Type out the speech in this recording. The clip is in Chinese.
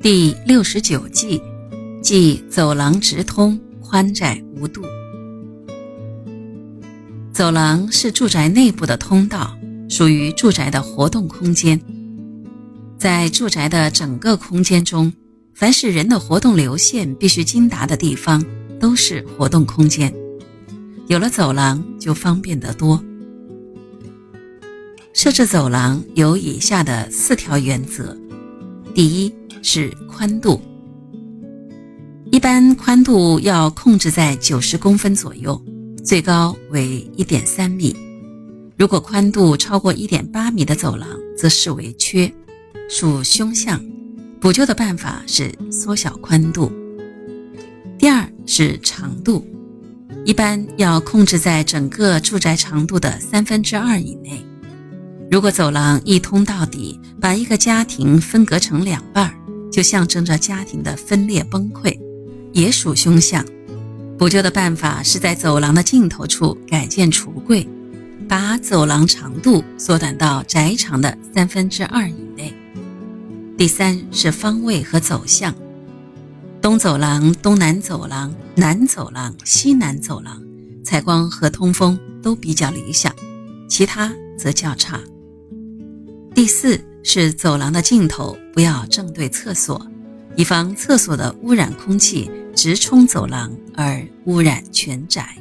第六十九计，即走廊直通，宽窄无度。走廊是住宅内部的通道，属于住宅的活动空间。在住宅的整个空间中，凡是人的活动流线必须经达的地方，都是活动空间。有了走廊，就方便得多。设置走廊有以下的四条原则：第一，是宽度，一般宽度要控制在九十公分左右，最高为一点三米。如果宽度超过一点八米的走廊，则视为缺，属凶相。补救的办法是缩小宽度。第二是长度，一般要控制在整个住宅长度的三分之二以内。如果走廊一通到底，把一个家庭分隔成两半儿。就象征着家庭的分裂崩溃，也属凶相。补救的办法是在走廊的尽头处改建橱柜，把走廊长度缩短到宅长的三分之二以内。第三是方位和走向，东走廊、东南走廊、南走廊、西南走廊，采光和通风都比较理想，其他则较差。第四。是走廊的尽头不要正对厕所，以防厕所的污染空气直冲走廊而污染全宅。